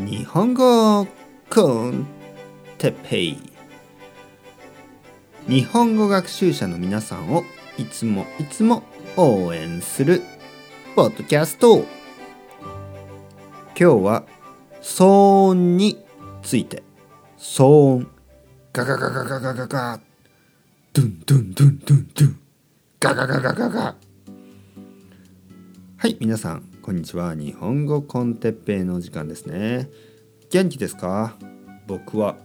日本語コンテペイ。日本語学習者の皆さんをいつもいつも応援するポッドキャスト。今日は騒音について騒音ガガガガガガガガドゥンドゥンドゥンドゥンドゥン。ガガガガガガ。はい皆さん。こんにちは。日本語コンテッペイの時間ですね。元気ですか？僕は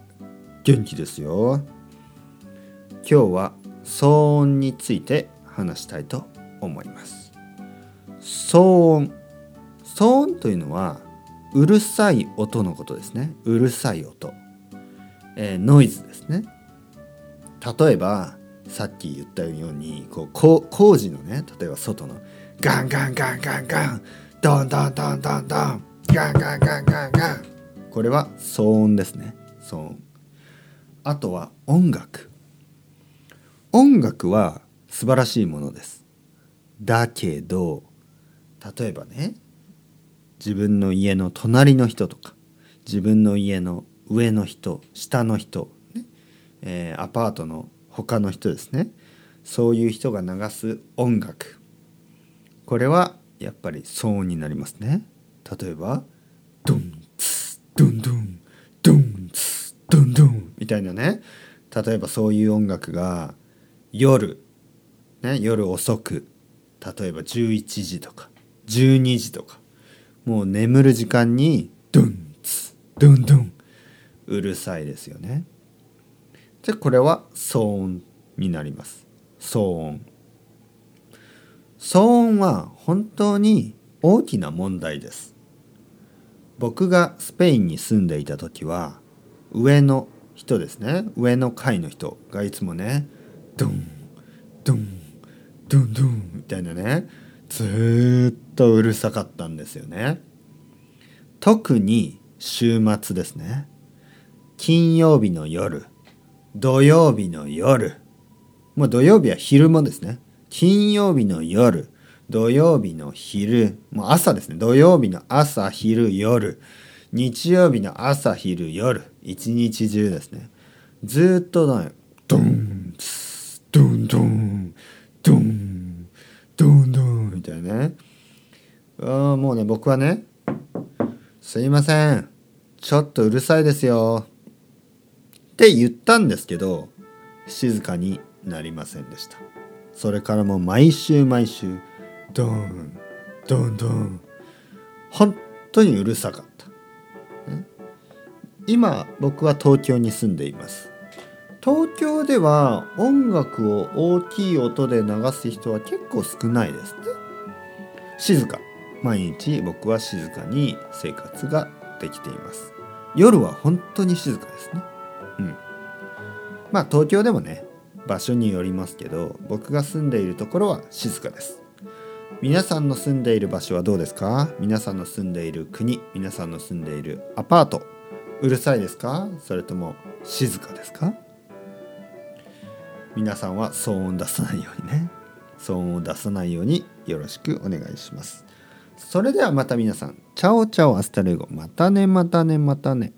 元気ですよ。今日は騒音について話したいと思います。騒音。騒音というのはうるさい音のことですね。うるさい音、えー、ノイズですね。例えばさっき言ったようにこう工事のね例えば外のガンガンガンガンガンドンドンドンドンドンガンガンガンガンガン。これは騒音ですね。騒音。あとは音楽。音楽は素晴らしいものです。だけど例えばね自分の家の隣の人とか自分の家の上の人下の人、ねえー、アパートの他の人ですね。そういう人が流す音楽。これはやっぱり騒音になりますね例えばドンツドンドンドンツドンドンみたいなね例えばそういう音楽が夜、ね、夜遅く例えば11時とか12時とかもう眠る時間にドンツドンドンうるさいですよね。でこれは騒音になります。騒音。騒音は本当に大きな問題です。僕がスペインに住んでいた時は上の人ですね上の階の人がいつもねドンドンドンドンみたいなねずっとうるさかったんですよね。特に週末ですね。金曜日の夜土曜日の夜もう土曜日は昼間ですね。金曜日の夜土曜日の昼。もう朝ですね。土曜日の朝昼夜。日曜日の朝昼夜。一日中ですね。ずっとねドンドンドンドンドンドンみたいなね。あもうね僕はねすいません。ちょっとうるさいですよ。って言ったんですけど静かになりませんでした。それからも毎週毎週ドンドンドン。本当にうるさかった。今僕は東京に住んでいます。東京では音楽を大きい音で流す人は結構少ないですね静か。毎日僕は静かに生活ができています。夜は本当に静かですね。うん。まあ東京でもね場所によりますけど僕が住んでいるところは静かです。皆さんの住んでいる場所はどうですか？皆さんの住んでいる国皆さんの住んでいるアパート。うるさいですか？それとも静かですか？皆さんは騒音出さないようにね。騒音を出さないようによろしくお願いします。それではまた皆さん。 ciao ciao hasta luego。またねまたねまたね。